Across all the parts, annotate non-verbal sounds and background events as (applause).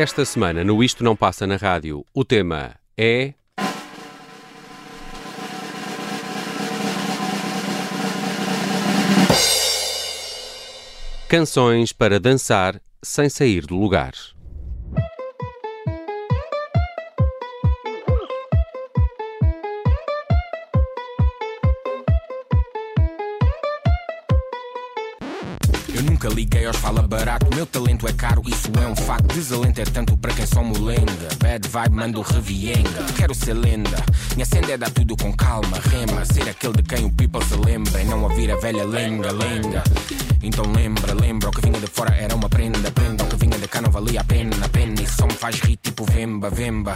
Esta semana, no Isto Não Passa na Rádio, o tema é. Canções para dançar sem sair do lugar. Nunca liguei aos fala barato. Meu talento é caro, isso é um facto. Desalento é tanto para quem só molenga. Bad vibe, mando revienga. Quero ser lenda. Minha senda é dar tudo com calma, rema. Ser aquele de quem o people se lembra. E não ouvir a velha lenga, lenga. Então lembra, lembra. O que vinha de fora era uma prenda, prenda. O que vinha de cá não valia a pena, a pena. E só me faz rir tipo vemba, vemba.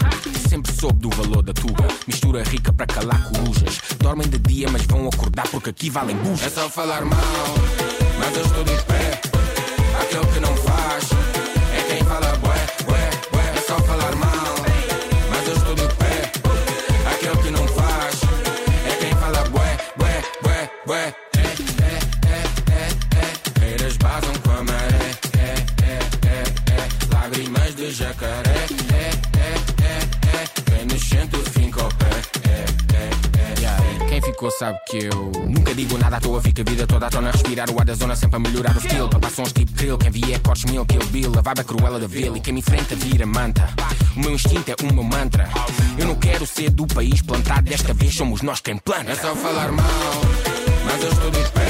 Sempre soube do valor da tuba. Mistura rica para calar corujas. Dormem de dia, mas vão acordar porque aqui valem bujas. É só falar mal. Mas eu estou de pé, aquele que não faz é quem fala bué, bué, bué. É só falar mal, mas eu estou de pé, aquele que não faz é quem fala bué, bué, bué, bué. Ficou sabe que eu nunca digo nada à toa, fica a vida toda à tona. Respirar o ar da zona sempre a melhorar o estilo. Papar sons tipo drill, quem vier cortes mil, kill bill. A vibe é cruela da vila e quem me enfrenta vira manta. O meu instinto é o meu mantra. Eu não quero ser do país plantado, desta vez somos nós quem planta. É só falar mal, mas eu estou de.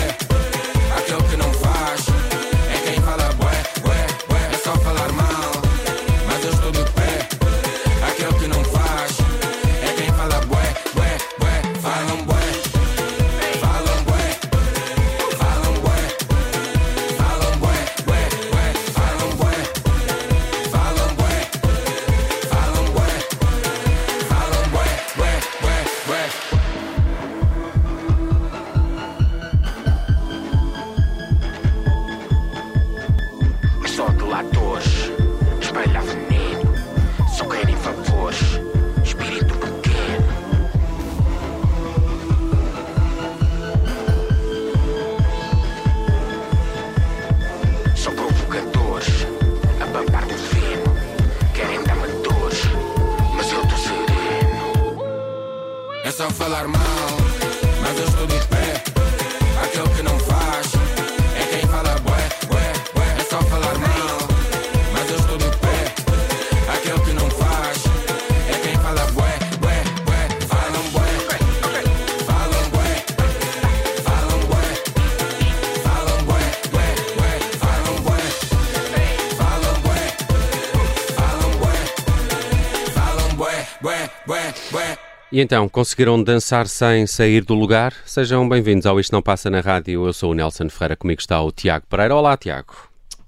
Bué, bué, bué. E então, conseguiram dançar sem sair do lugar? Sejam bem-vindos ao Isto Não Passa na Rádio. Eu sou o Nelson Ferreira, comigo está o Tiago Pereira. Olá, Tiago.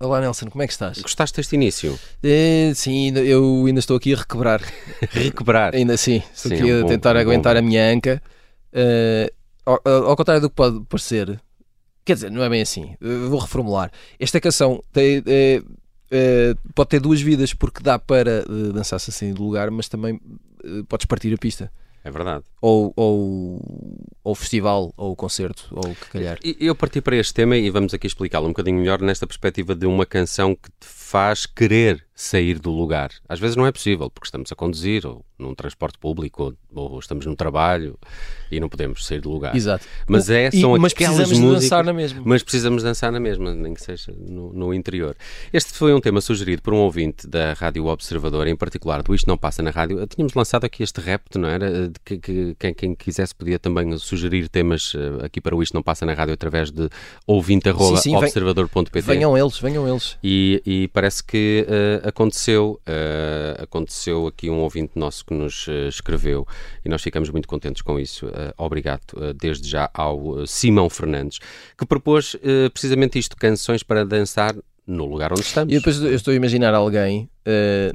Olá Nelson, como é que estás? Gostaste deste início? Eh, sim, eu ainda estou aqui a requebrar. (laughs) Recuperar. Ainda sim, estou Sim, aqui é um a bom- tentar um bom aguentar a minha anca. Eh, ao, ao contrário do que pode parecer, quer dizer, não é bem assim. Eh, vou reformular. Esta canção tem, pode ter duas vidas, porque dá para dançar-se assim do lugar, mas também podes partir a pista. É verdade. Ou, ou, ou o festival, ou o concerto, ou o que calhar. Eu parti para este tema e vamos aqui explicá-lo um bocadinho melhor nesta perspectiva de uma canção que te faz querer sair do lugar. Às vezes não é possível, porque estamos a conduzir, ou num transporte público, ou, ou estamos no trabalho e não podemos sair do lugar. Exato. Mas é, E- são mas aquelas precisamos músicas, dançar na mesma. Mas precisamos dançar na mesma, nem que seja no, no interior. Este foi um tema sugerido por um ouvinte da Rádio Observador, em particular do Isto Não Passa na Rádio. Tínhamos lançado aqui este repto, não era? De que, que- quem, quem quisesse podia também sugerir temas eh, aqui para o Isto Não Passa na Rádio através de ouvinte.observador.pt. Venham eles, venham eles. E, e parece que eh, aconteceu, eh, aconteceu aqui um ouvinte nosso que nos eh, escreveu e nós ficamos muito contentes com isso. Obrigado desde já ao Simão Fernandes, que propôs precisamente isto: canções para dançar no lugar onde estamos. E depois eu estou a imaginar alguém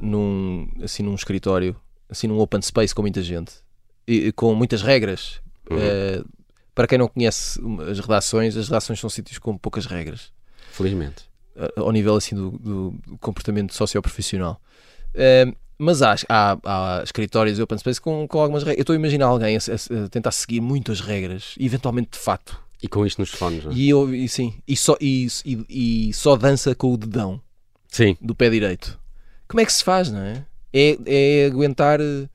num, assim, num escritório, assim num open space com muita gente, e, com muitas regras. Uhum. Para quem não conhece as redações, as redações são sítios com poucas regras, Felizmente. Eh, ao nível assim do, do- comportamento socioprofissional. Uh, mas há, há, há, escritórios open space com, com algumas regras. Eu estou a imaginar alguém a, a, a, tentar seguir muitas regras, eventualmente de fato. E com isto nos fones, não é? E, eu, e sim, e só, e, e, e, só dança com o dedão sim. do pé direito. Como é que se faz, não é? É, é aguentar. Uh,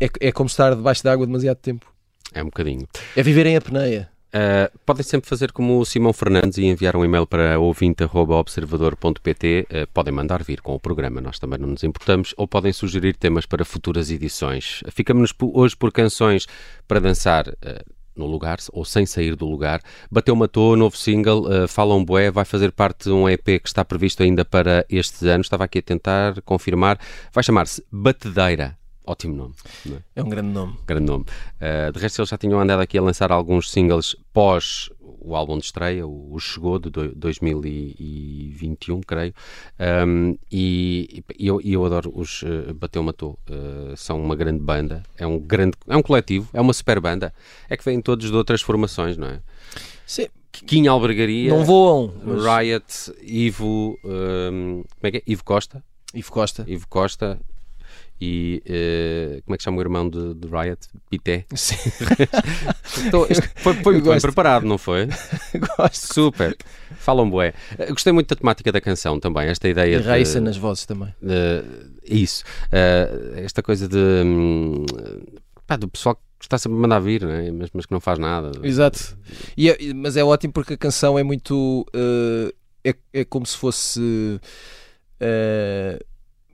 é, é como estar debaixo d'água demasiado tempo. É um bocadinho. É viver em apneia. Uh, podem sempre fazer como o Simão Fernandes e enviar um e-mail para ouvinte.observador.pt. Uh, podem mandar vir com o programa, nós também não nos importamos, ou podem sugerir temas para futuras edições. Ficamos hoje por canções para dançar. Uh, no lugar, ou sem sair do lugar. Bateu Matou, novo single, uh, Fala um Bué, vai fazer parte de um EP que está previsto ainda para este ano. Estava aqui a tentar confirmar. Vai chamar-se Batedeira. Ótimo nome. É? é? um grande nome. Grande nome. Uh, de resto, eles já tinham andado aqui a lançar alguns singles pós o álbum de estreia, o, Chegou, de 2021, creio. Um, e, e eu, eu, adoro os uh, Bateu Matou. Uh, são uma grande banda, é um grande, é um coletivo, é uma super banda. É que vêm todos de outras formações, não é? Sim. Quinha Albergaria, não voam, mas... Riot, Ivo, um, como é que é? Ivo Costa. Ivo Costa. Ivo Costa, e uh, como é que chama o irmão de, de Riot? Pité? (laughs) Sim. (laughs) então, foi, foi muito bem preparado, não foi? (laughs) gosto. Super. Falam bué. Uh, gostei muito da temática da canção também, esta ideia e Raíssa nas vozes também. Uh, isso. esta coisa de... Um, pá, do pessoal que está sempre a mandar vir, né? mas, mas que não faz nada. Exato. E é, mas é ótimo porque a canção é muito... é, é como se fosse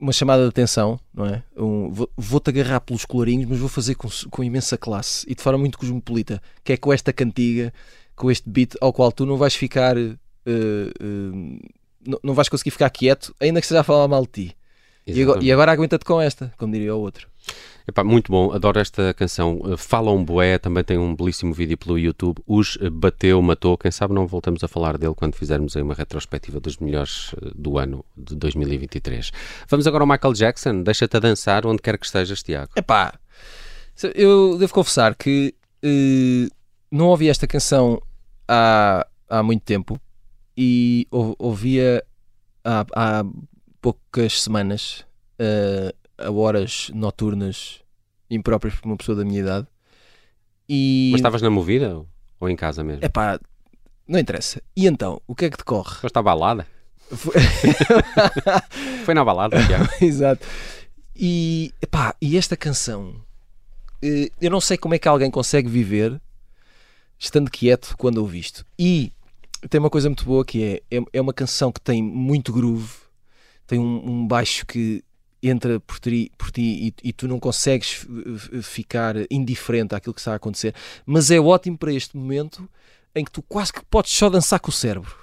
uma chamada de atenção, não é? Um, vou-te agarrar pelos colorinhos, mas vou fazer com, com imensa classe e de forma muito cosmopolita, que é com esta cantiga, com este beat ao qual tu não vais ficar, uh, uh, não, não vais conseguir ficar quieto, ainda que esteja a falar mal de ti. E agora, e agora aguenta-te com esta, como diria o outro. Epá, muito bom, adoro esta canção. Eh, Fala um Boé, também tem um belíssimo vídeo pelo YouTube. Os bateu, matou. Quem sabe não voltamos a falar dele quando fizermos aí uma retrospectiva dos melhores eh, do ano de 2023. Vamos agora ao Michael Jackson. Deixa-te a dançar onde quer que estejas, Tiago. Epá, eu devo confessar que uh, não ouvi esta canção há, há muito tempo e ouvia há, há poucas semanas. Uh, a horas noturnas impróprias para uma pessoa da minha idade. E... Mas estavas na movida ou em casa mesmo? É pá, não interessa. E então, o que é que decorre? Foste à balada? Foi, (laughs) Foi na balada, (laughs) Exato. E, epá, e esta canção, eh, eu não sei como é que alguém consegue viver estando quieto quando ouve isto. E tem uma coisa muito boa que é, é, é uma canção que tem muito groove, tem um, um baixo que entra por ti, por ti e, e, tu não consegues ficar indiferente àquilo que está a acontecer. Mas é ótimo para este momento em que tu quase que podes só dançar com o cérebro.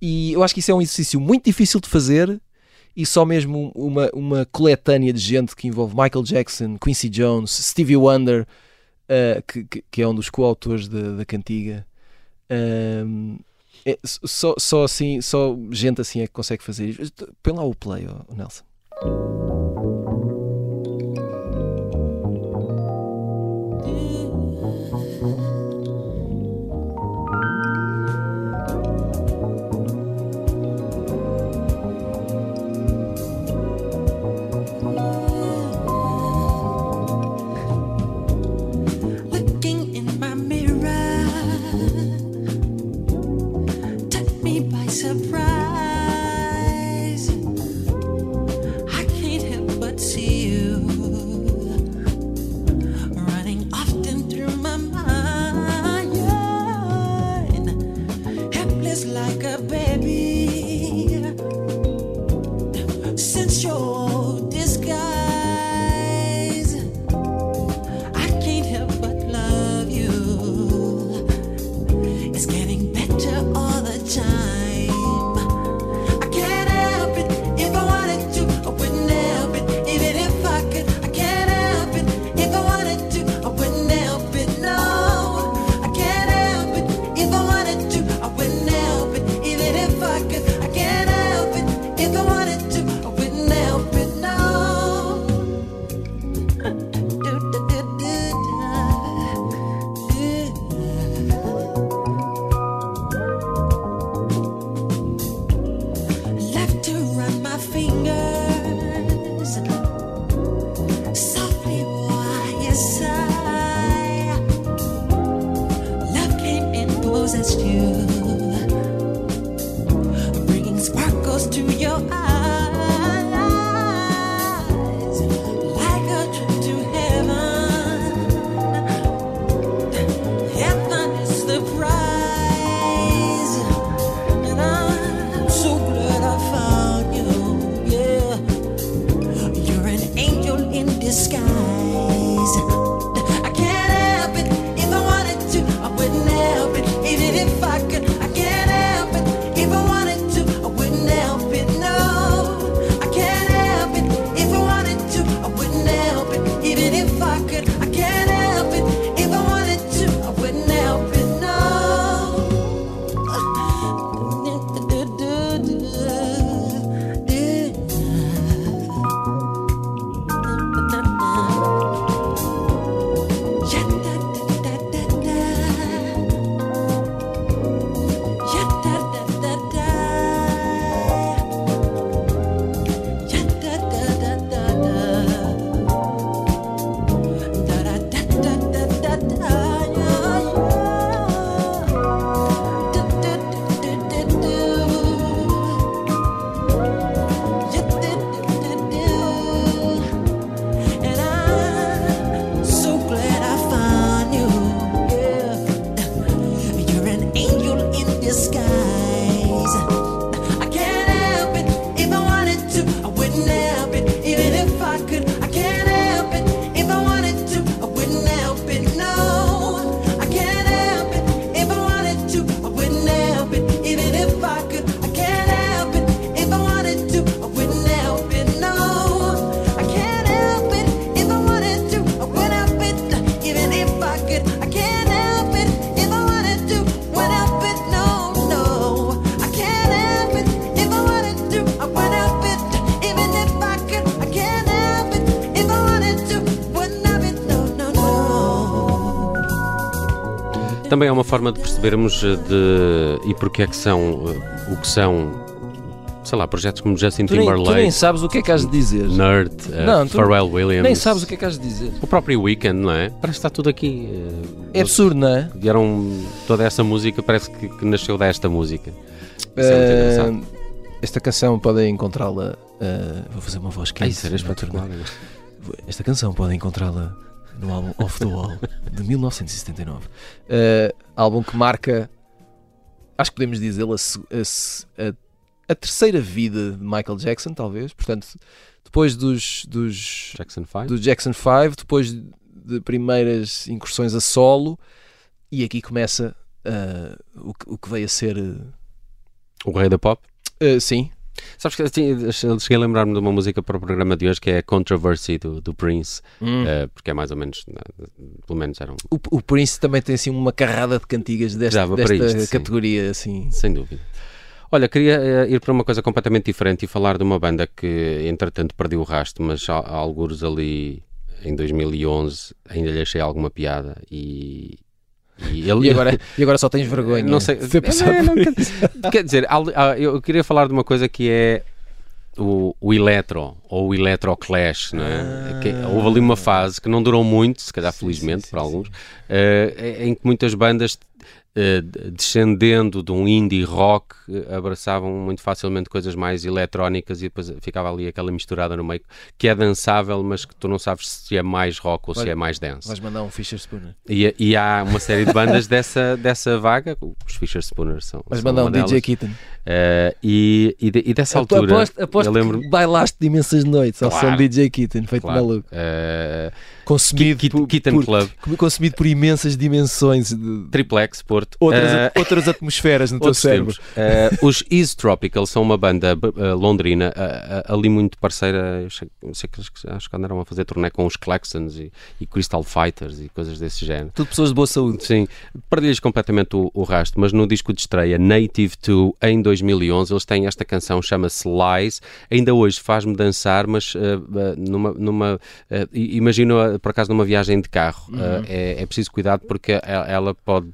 E eu acho que isso é um exercício muito difícil de fazer e só mesmo uma, uma coletânea de gente que envolve Michael Jackson, Quincy Jones, Stevie Wonder, uh, que, que, é um dos coautores da, cantiga. Uh, é, só, só assim, só gente assim é que consegue fazer isso. Põe lá o play, oh, Nelson. you Também é uma forma de percebermos eh, de, e porque é que são eh, o que são, sei lá, projetos como Justin Tu nem, tu Timberlake, nem sabes o que é que has de dizer. Nerd, eh, Não, tu Pharrell Williams, Nem sabes o que é que has de dizer. o próprio Weekend, não é? Parece que está tudo aqui. eh, É absurdo, não é? Vieram toda essa música, parece que, que nasceu desta música. Isso é muito engraçado. Esta canção podem encontrá-la. vou fazer uma voz quente. isso era espetacular. Esta canção podem encontrá-la no álbum Off the Wall de 1979. Eh, álbum que marca, acho que podemos dizer, a, a a- terceira vida de Michael Jackson, talvez. Portanto, depois dos, dos, Jackson 5. do Jackson 5, depois de primeiras incursões a solo, e aqui começa eh, o, que, o que veio a ser. eh, O Rei da Pop. sim, Sabes que assim, cheguei a lembrar-me de uma música para o programa de hoje que é a Controversy do, do Prince, eh, porque é mais ou menos, eh, pelo menos eram, O, o Prince também tem assim uma carrada de cantigas para desta isto, sim. categoria assim. sem dúvida. Olha, queria eh, ir para uma coisa completamente diferente e falar de uma banda que, entretanto, perdeu o rastro, mas há, há alguns ali em 2011 ainda lhe achei alguma piada e. E, ele, E agora, e agora só tens vergonha. Não sei. passado É, não, quer, quer dizer, eu queria falar de uma coisa que é o, o eletro ou o electroclash, não é? Que houve ali uma fase que não durou muito, se calhar Sim, felizmente sim, sim, para alguns, eh, em que muitas bandas descendendo de um indie rock eh, abraçavam muito facilmente coisas mais eletrónicas e depois ficava ali aquela misturada no meio que é dançável, mas que tu não sabes se é mais rock ou se Olha, é mais dance. Vais mandar um Fisher Spooner. E, e há uma série de bandas (laughs) dessa, dessa vaga, os Fisher Spooner são. Vais mandar um uma DJ delas. Eh, e, e, de- e dessa altura. aposto aposto eu lembro que bailaste de imensas noites ao Claro. som de DJ Keaton, feito claro, maluco. eh, Consumido, Kit- por, Kitten por- Club, consumido por imensas dimensões de Triplex, Porto. outras, eh, outras atmosferas no teu cérebro. os East Tropical são uma banda londrina, ali muito parceira. Sei, sei que acho que- andaram a fazer turnê com os Claxons e, e Crystal Fighters e coisas desse género. Tudo pessoas de boa saúde. Sim, perdi-lhes completamente o, o rastro, mas no disco de estreia Native 2 em 2011 eles têm esta canção, chama-se Lies. Ainda hoje faz-me dançar, mas eh, numa, numa i- imagino por acaso numa viagem de carro. Eh, é, é preciso cuidado porque ela pode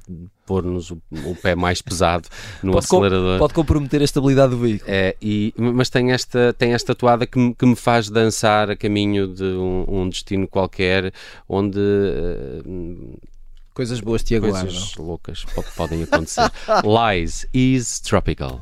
pôr-nos o, o pé mais pesado no Pode, com- acelerador. pode comprometer a estabilidade do veículo. É, e, mas tem esta, tem esta toada que, me- que me faz dançar a caminho de um, um destino qualquer onde Coisas boas te aguardam. coisas loucas po- podem acontecer. (laughs) Lies is tropical.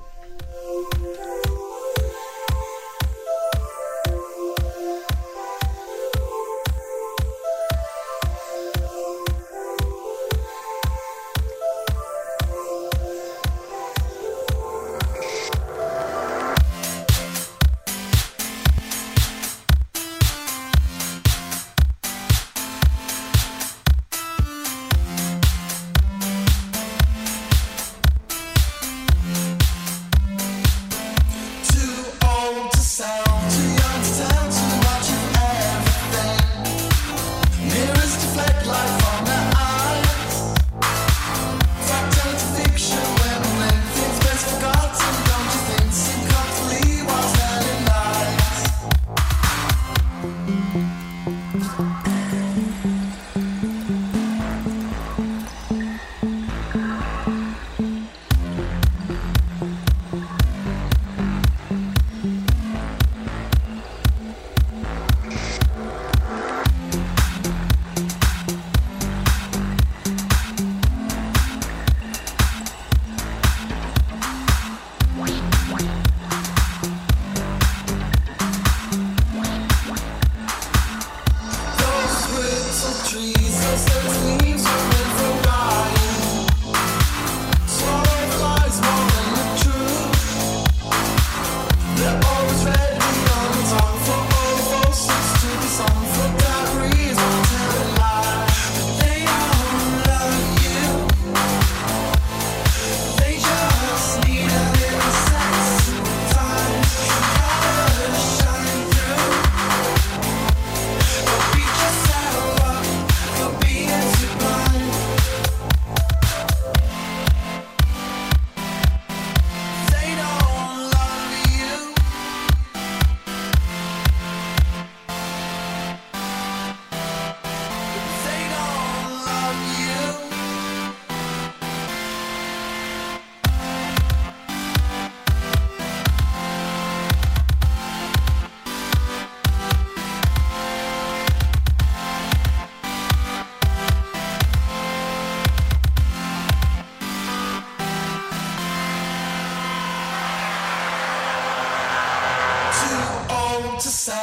to say.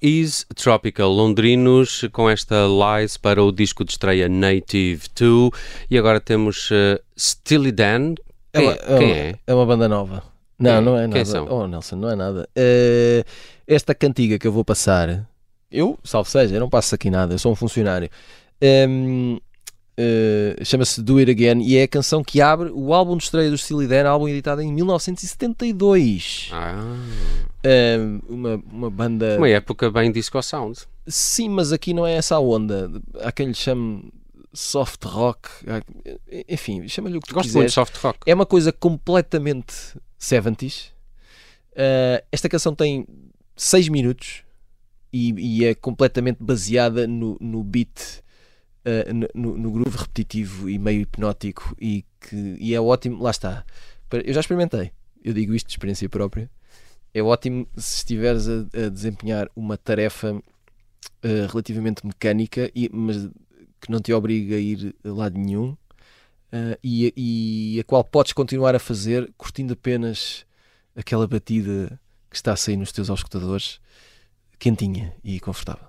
Ease Tropical londrinos com esta Lies para o disco de estreia Native 2 e agora temos uh, Steely Dan. É Quem, uma, é? Quem é? é uma banda nova. Não, Quem- não é quem nada. são? Oh, Nelson, não é nada. Eh, esta cantiga que eu vou passar, eu, salvo seja, eu não passo aqui nada, eu sou um funcionário. Ehm, eh, Chama-se Do It Again e é a canção que abre o álbum de estreia do Steely Dan, álbum editado em 1972. Ah, Ehm, uma, uma banda. uma época bem disco sound. Sim, mas aqui não é essa a onda. Há quem lhe chame soft rock. Enfim, chama-lhe o que tu Gosto quiseres. muito de soft rock. É uma coisa completamente 70s. Uh, esta canção tem 6 minutos e, e é completamente baseada no, no beat, uh, no- no, groove repetitivo e meio hipnótico e, que, e é ótimo. Lá está. Eu já experimentei, eu digo isto de experiência própria. É ótimo se estiveres a, a desempenhar uma tarefa uh, relativamente mecânica, e, mas que não te obriga a ir a lado nenhum. Uh, e, e a qual podes continuar a fazer curtindo apenas aquela batida que está a sair nos teus auscultadores, quentinha e confortável.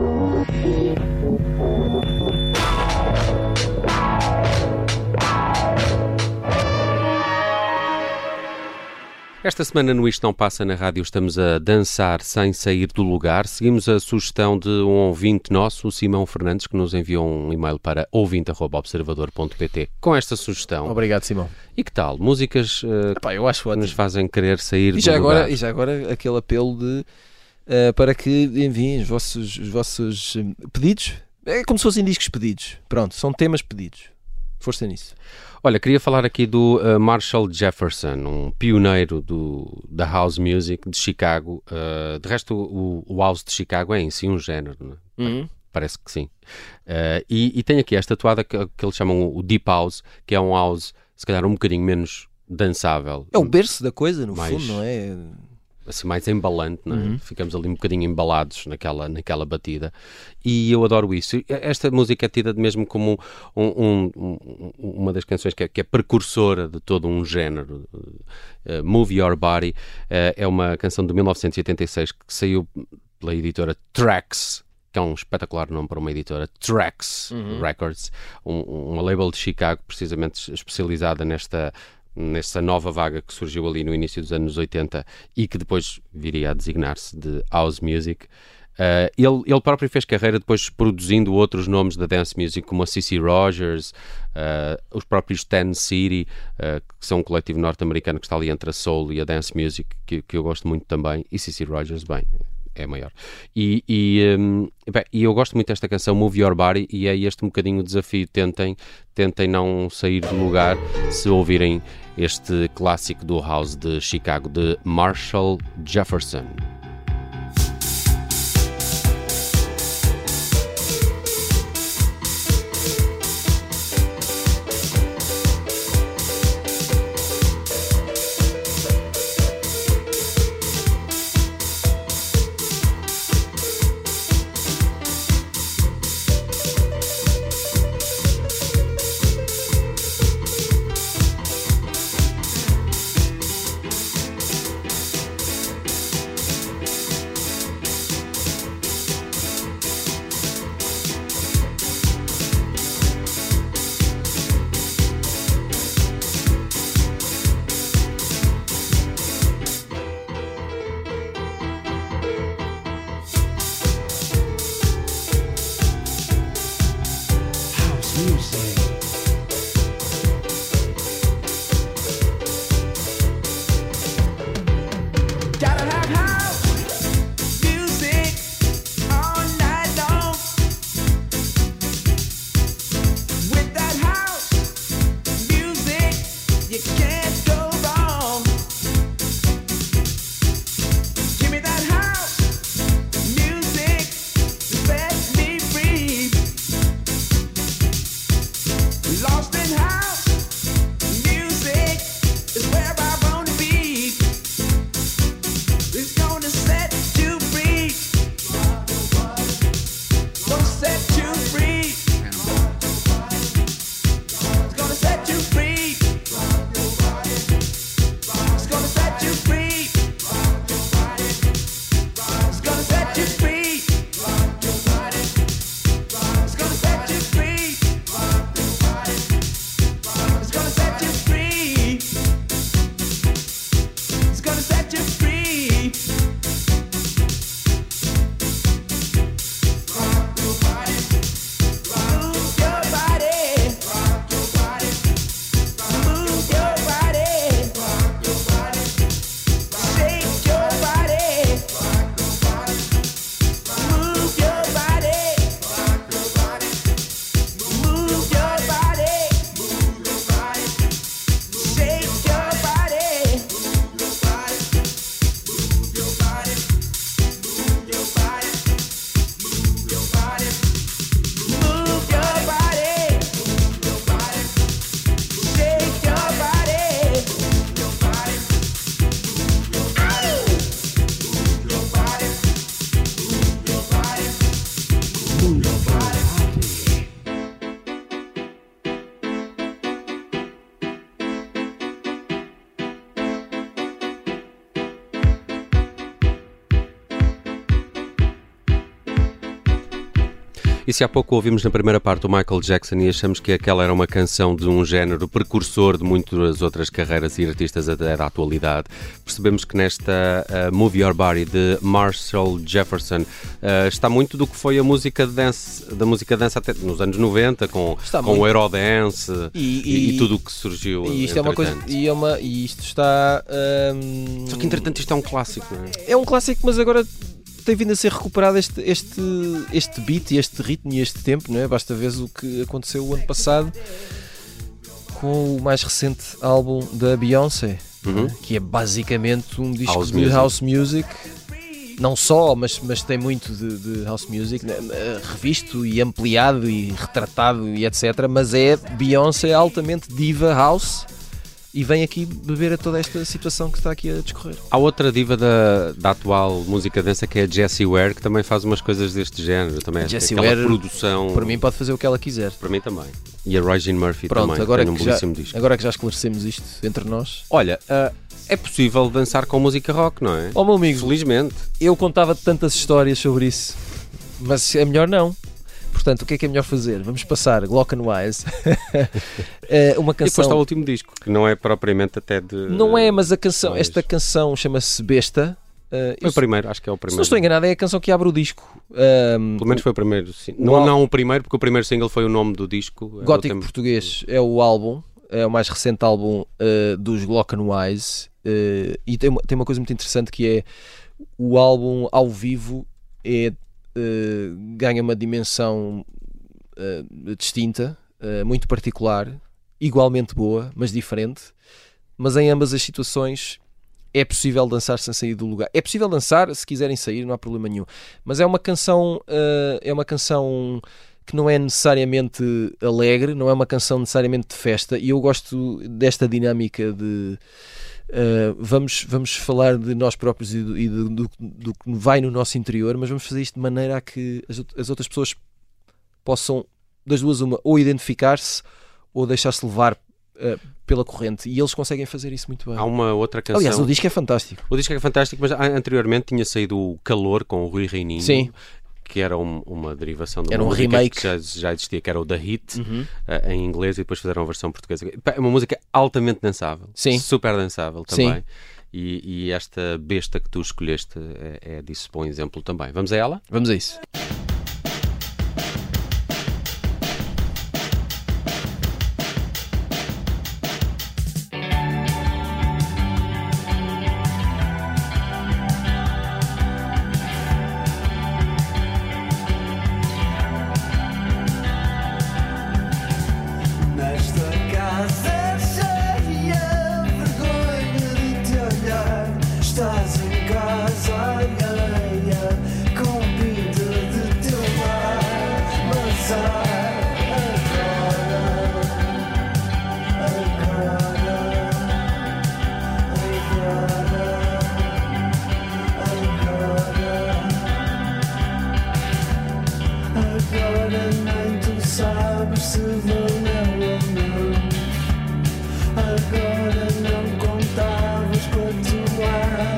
Esta semana no Isto Não Passa na Rádio estamos a dançar sem sair do lugar. Seguimos a sugestão de um ouvinte nosso, o Simão Fernandes, que nos enviou um e-mail para ouvinte.observador.pt com esta sugestão. Obrigado, Simão. E que tal? Músicas eh, Epá, eu acho que ótimo. nos fazem querer sair E do agora, lugar. e já agora aquele apelo de eh, para que enviem os vossos, os vossos eh, pedidos. É como se fossem discos pedidos. Pronto, são temas pedidos. Força nisso. Olha, queria falar aqui do uh, Marshall Jefferson, um pioneiro do, da house music de Chicago. Uh, de resto, o, o house de Chicago é em si um género, não é? Parece que sim. Uh, e, e tem aqui esta tatuada que, que eles chamam o Deep House, que é um house, se calhar, um bocadinho menos dançável. É o berço da coisa, no Mais- fundo, não é? Assim mais embalante, não é? Uhum. Ficamos ali um bocadinho embalados naquela, naquela batida e eu adoro isso. Esta música é tida mesmo como um- um- um- uma das canções que é, que é precursora de todo um género. Uh, Move Your Body uh, é uma canção de 1986 que saiu pela editora Trax. Que é um espetacular nome para uma editora, Trax Records, um- uma label de Chicago, precisamente especializada nesta, nessa nova vaga que surgiu ali no início dos anos 80 e que depois viria a designar-se de House Music. Uh, ele, ele próprio fez carreira depois produzindo outros nomes da dance music, como a C.C. Rogers, uh, os próprios Ten City, uh, que são um coletivo norte-americano que está ali entre a soul e a dance music, que, que eu gosto muito também, e C.C. Rogers, bem, é maior. E, e, um, bem, e eu gosto muito desta canção Move Your Body e é este um bocadinho o desafio. Tentem, tentem não sair do lugar se ouvirem este clássico do House de Chicago de Marshall Jefferson. Se há pouco ouvimos na primeira parte o Michael Jackson e achamos que aquela era uma canção de um género precursor de muitas outras carreiras e artistas até da atualidade, percebemos que nesta uh, Move Your Body de Marshall Jefferson uh, está muito do que foi a música de dance, da música dance até nos anos 90, com, Está com o Eurodance E- e, e- e tudo o que surgiu. E isto é uma coisa. E, é uma, e isto está. hum, Só que entretanto isto é um clássico, não é? é um clássico, mas agora tem vindo a ser recuperado este, este, este beat, este ritmo e este tempo, não é? Basta ver o que aconteceu o ano passado com o mais recente álbum da Beyoncé, Uhum. que é basicamente um disco House de music. house music. Não só, mas, mas tem muito de, de house music, né? revisto e ampliado e retratado e etc. Mas é Beyoncé altamente diva house e vem aqui beber a toda esta situação que está aqui a discorrer. Há outra diva da, da atual música dança que é a Jessie Ware, que também faz umas coisas deste género. Também Jessie aquela Ware, produção. Para mim pode fazer o que ela quiser. Para mim também. E a Regine Murphy Pronto, também, agora tem um que, já, belíssimo disco. agora que já esclarecemos isto entre nós. Olha, ah, é possível dançar com música rock, não é? Ó meu amigo, Felizmente. eu contava tantas histórias sobre isso, mas é melhor não. Portanto, o que é que é melhor fazer? Vamos passar Glock and Wise. (laughs) Eh, uma E depois canção. está o último disco, que não é propriamente até de. Não é, mas a canção, mais- esta canção chama-se Besta. Eh, Foi eu- o primeiro, acho que é o se primeiro. não estou enganado, é a canção que abre o disco. Ahm, Pelo menos foi o primeiro. Sim. Não, al- não o primeiro, porque o primeiro single foi o nome do disco. é Gótico Português é o álbum, é o mais recente álbum eh, dos Glock and Wise eh, e tem uma, tem uma coisa muito interessante que é o álbum ao vivo é, eh, ganha uma dimensão eh, distinta, eh, muito particular, igualmente boa, mas diferente. Mas em ambas as situações é possível dançar sem sair do lugar. É possível dançar se quiserem sair, não há problema nenhum. Mas é uma canção, é uma canção que não é necessariamente alegre, não é uma canção necessariamente de festa, e eu gosto desta dinâmica de uh, vamos, vamos falar de nós próprios e, do, e do, do- do que vai no nosso interior, mas vamos fazer isto de maneira a que as, as outras pessoas possam, das duas, uma, ou identificar-se ou deixar-se levar uh, pela corrente, e eles conseguem fazer isso muito bem. Há uma outra canção. Aliás, o disco é fantástico. O disco é fantástico, mas anteriormente tinha saído o Calor com o Rui Reininho. Sim. Que era um- uma derivação de uma Era um música remake. que já, já existia, que era o The Hit, Uhum. eh, em inglês, e depois fizeram a versão portuguesa. É uma música altamente dançável. Sim. Super dançável Sim. também. E, e esta besta que tu escolheste é, é disso bom exemplo também. Vamos a ela? Vamos a isso. A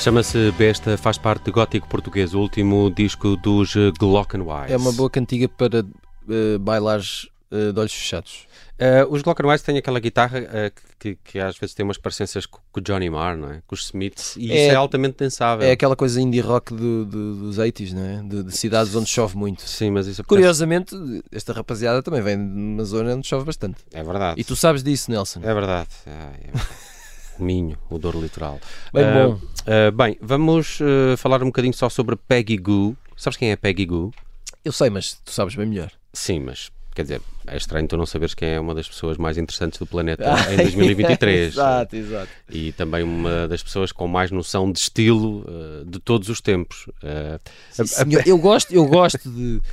Chama-se Besta, faz parte de Gótico Português, o último disco dos eh, Glockenwise. É uma boa cantiga para uh, bailares uh, de olhos fechados. Uh, os Glockenwise têm aquela guitarra uh, que, que, às vezes tem umas parecenças com, com o Johnny Marr, não é? com os Smiths, e É- isso é altamente dançável. É aquela coisa indie rock do- do- dos 80s, não é? De, de cidades onde chove muito. Sim, mas isso acontece- Curiosamente, esta rapaziada também vem de uma zona onde chove bastante. É verdade. E tu sabes disso, Nelson. É verdade. Ah, é verdade. Minho, o dor litoral. Bem Ah, bom. ah, bem, vamos ah, falar um bocadinho só sobre a Peggy Goo. Sabes quem é Peggy Goo? Eu sei, mas tu sabes bem melhor. Sim, mas quer dizer, é estranho tu não saberes quem é uma das pessoas mais interessantes do planeta em 2023. (laughs) exato, exato. E também uma das pessoas com mais noção de estilo ah, de todos os tempos. A- a- Senhor, eu gosto, eu gosto de. (laughs)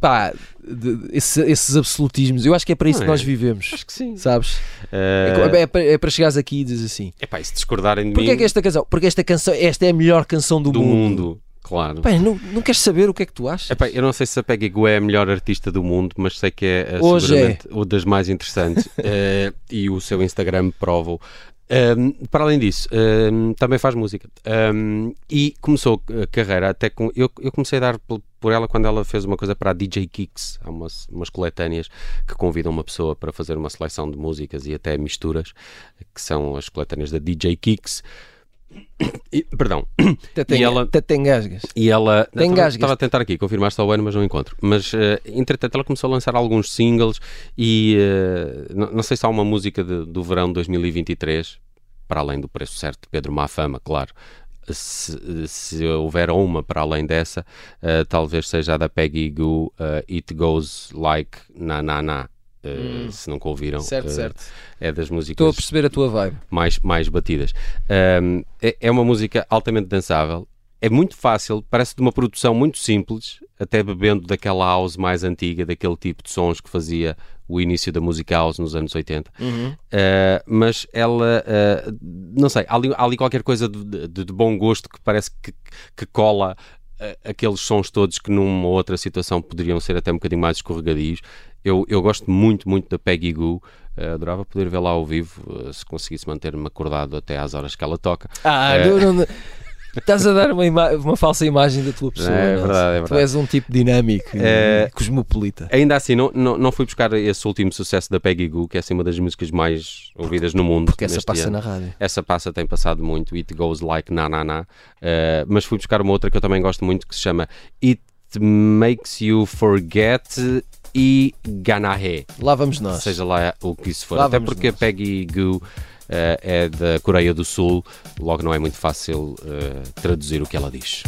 Pá, de- esse- esses absolutismos. Eu acho que é para isso Não que é? nós vivemos. Acho que sim. Sabes? Ah, É, é para, é para chegares aqui e dizes assim: epá, e se discordarem de Porquê mim é que esta canção? Porque esta canção, esta é a melhor canção do, do mundo, claro. Pá, não, não queres saber o que é que tu achas? Epá, eu não sei se a Peggy Goo é a melhor artista do mundo, mas sei que é eh, Hoje seguramente uma das mais interessantes (laughs) eh, e o seu Instagram prova-o. Um, para além disso, um, também faz música Um, e começou a carreira até com. Eu, eu comecei a dar por, ela quando ela fez uma coisa para a DJ Kicks. Há umas, umas coletâneas que convidam uma pessoa para fazer uma seleção de músicas e até misturas, que são as coletâneas da DJ Kicks. E- perdão, Até tem, e ela- gasgas. e ela Tem estava- a tentar aqui confirmar está o ano, mas não encontro. Mas eh, entretanto ela começou a lançar alguns singles e eh, não, não sei se há uma música de- do verão de 2023, para além do preço certo de Pedro Mafama, claro. Se, se houver uma para além dessa, eh, talvez seja a da Peggy Goo, It Goes Like Na Na Na. Eh, Se nunca ouviram, Hum. Certo, eh, certo. é das músicas Estou a perceber a tua vibe. mais, mais batidas. É, é uma música altamente dançável, é muito fácil, parece de uma produção muito simples, até bebendo daquela house mais antiga, daquele tipo de sons que fazia o início da música house nos anos 80. Ah, mas ela, ah, não sei, há ali, há ali qualquer coisa de, de- de bom gosto que parece que, que cola aqueles sons todos que numa outra situação poderiam ser até um bocadinho mais escorregadios. Eu, eu gosto muito, muito da Peggy Goo. Ah, adorava poder vê-la ao vivo, ah, se conseguisse manter-me acordado até às horas que ela toca. Ah, É. não, não- estás a dar uma, uma falsa imagem da tua pessoa. É Nelson. verdade, é Tu verdade. és um tipo dinâmico É. e cosmopolita. Ainda assim, não, não, não fui buscar esse último sucesso da Peggy Goo, que é assim uma das músicas mais ouvidas no mundo. Porque essa passa ano. na rádio. Essa passa tem passado muito, It Goes Like Na Na Na. Uh, mas fui buscar uma outra que eu também gosto muito que se chama It Makes You Forget e Ganahe. Lá vamos nós. Seja lá o que isso for. Lá Até porque nós. a Peggy Goo é da Coreia do Sul, logo não é muito fácil uh, traduzir o que ela diz.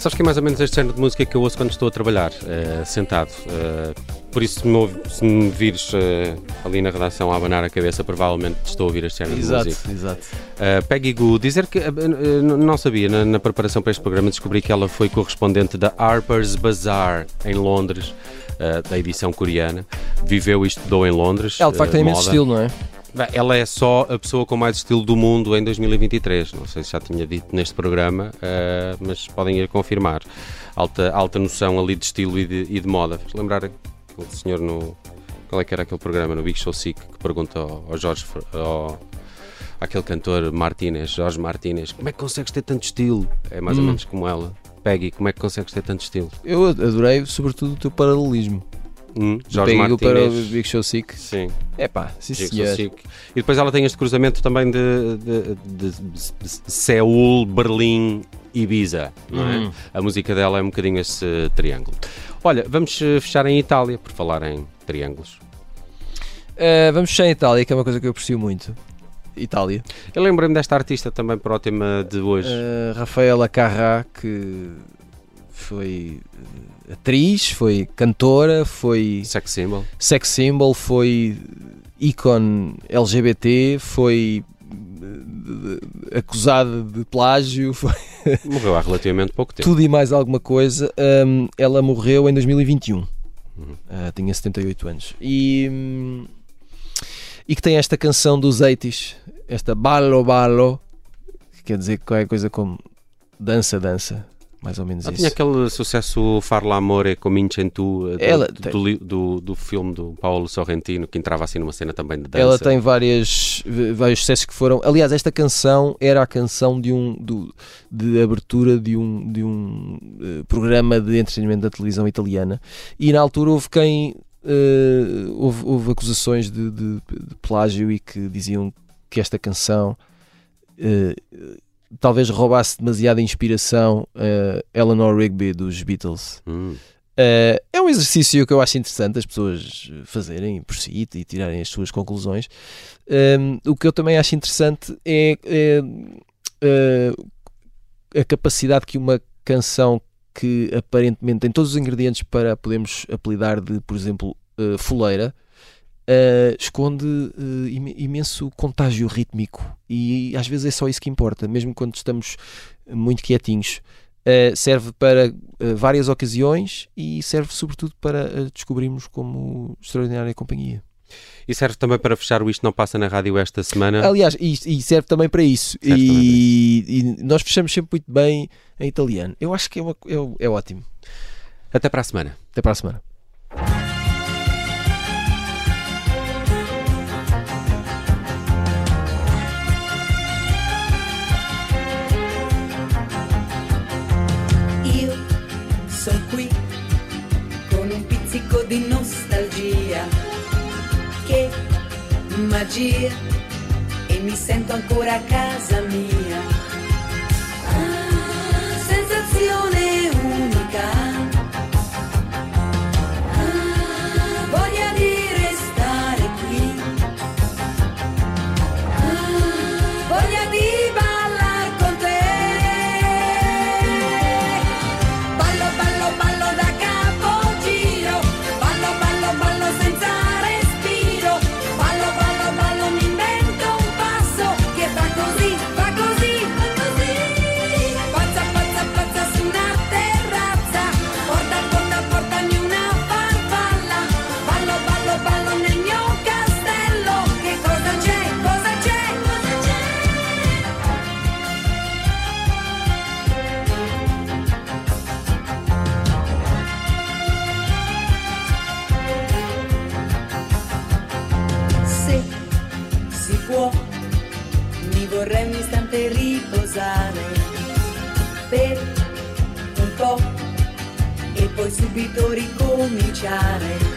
Sabes que é mais ou menos este género de música que eu ouço quando estou a trabalhar, eh, sentado. Eh, por isso, se me, se me vires eh, ali na redação a abanar a cabeça, provavelmente estou a ouvir este género de Exato, música. exato. Uh, Peggy Goo, dizer que uh, uh, não sabia, na, na preparação para este programa descobri que ela foi correspondente da Harper's Bazaar em Londres, uh, da edição coreana. Viveu e estudou em Londres. Ela de facto uh, tem imenso estilo, não é? Ela é só a pessoa com mais estilo do mundo em 2023. Não sei se já tinha dito neste programa, uh, mas podem ir confirmar. Alta, alta noção ali de estilo e de, e de moda. Faz lembrar aquele senhor no. Qual é que era aquele programa no Big Show Sick que pergunta ao, ao Jorge. Ao, aquele cantor Martínez, Jorge Martínez, como é que consegues ter tanto estilo? É mais ou Hum. menos como ela. Peggy, como é que consegues ter tanto estilo? Eu adorei, sobretudo, o teu paralelismo. Hum, Jorge o para o. Big Show Sick. Sim. É pá, sim senhor. Sick. E depois ela tem este cruzamento também de, de, de- de- Seul, Berlim, Ibiza. Não é? Hum. A música dela é um bocadinho esse triângulo. Olha, vamos eh, fechar em Itália, por falar em triângulos. Uh, vamos fechar em Itália, que é uma coisa que eu aprecio muito. Itália. Eu lembrei-me desta artista também para o tema de hoje. Uh, Rafaela Carrá, que foi atriz, foi cantora, foi Sex symbol. sex symbol, foi ícone LGBT, foi uh, acusada de plágio, (laughs) foi Morreu há relativamente pouco tempo. tudo e mais alguma coisa. Um, ela morreu em 2021. Uh, tinha 78 anos. E, hum, e que tem esta canção dos 80s, esta Ballo Ballo, que quer dizer qualquer coisa como dança, dança. Mais ou menos Ah, isso. tinha aquele sucesso Far l'amore comincia em tu, eh, do, Ela do, tem- do do, filme do Paulo Sorrentino, que entrava assim numa cena também de dança. Ela tem várias, vários sucessos que foram. Aliás, esta canção era a canção de um do- de abertura de um, de um eh, programa de entretenimento da televisão italiana. E na altura houve quem eh, houve, houve acusações de, de- de plágio e que diziam que esta canção eh, talvez roubasse demasiada inspiração a Eleanor Rigby dos Beatles. Hum. Uh, é um exercício que eu acho interessante as pessoas fazerem por si e tirarem as suas conclusões. Um, o que eu também acho interessante é, é, uh, a capacidade que uma canção que aparentemente tem todos os ingredientes para podermos apelidar de, por exemplo, uh, fuleira, uh, esconde uh, im- imenso contágio rítmico e às vezes é só isso que importa, mesmo quando estamos muito quietinhos. Uh, serve para várias ocasiões e serve sobretudo para descobrirmos como extraordinária companhia. E serve também para fechar o Isto Não Passa na Rádio esta semana. Aliás, e, e serve também para isso. Serve também para E, e nós fechamos sempre muito bem em italiano. Eu acho que é, uma- é- é ótimo. Até para a semana. Até para a semana. E mi sento ancora a casa mia. Istante riposare per un po' e poi subito ricominciare.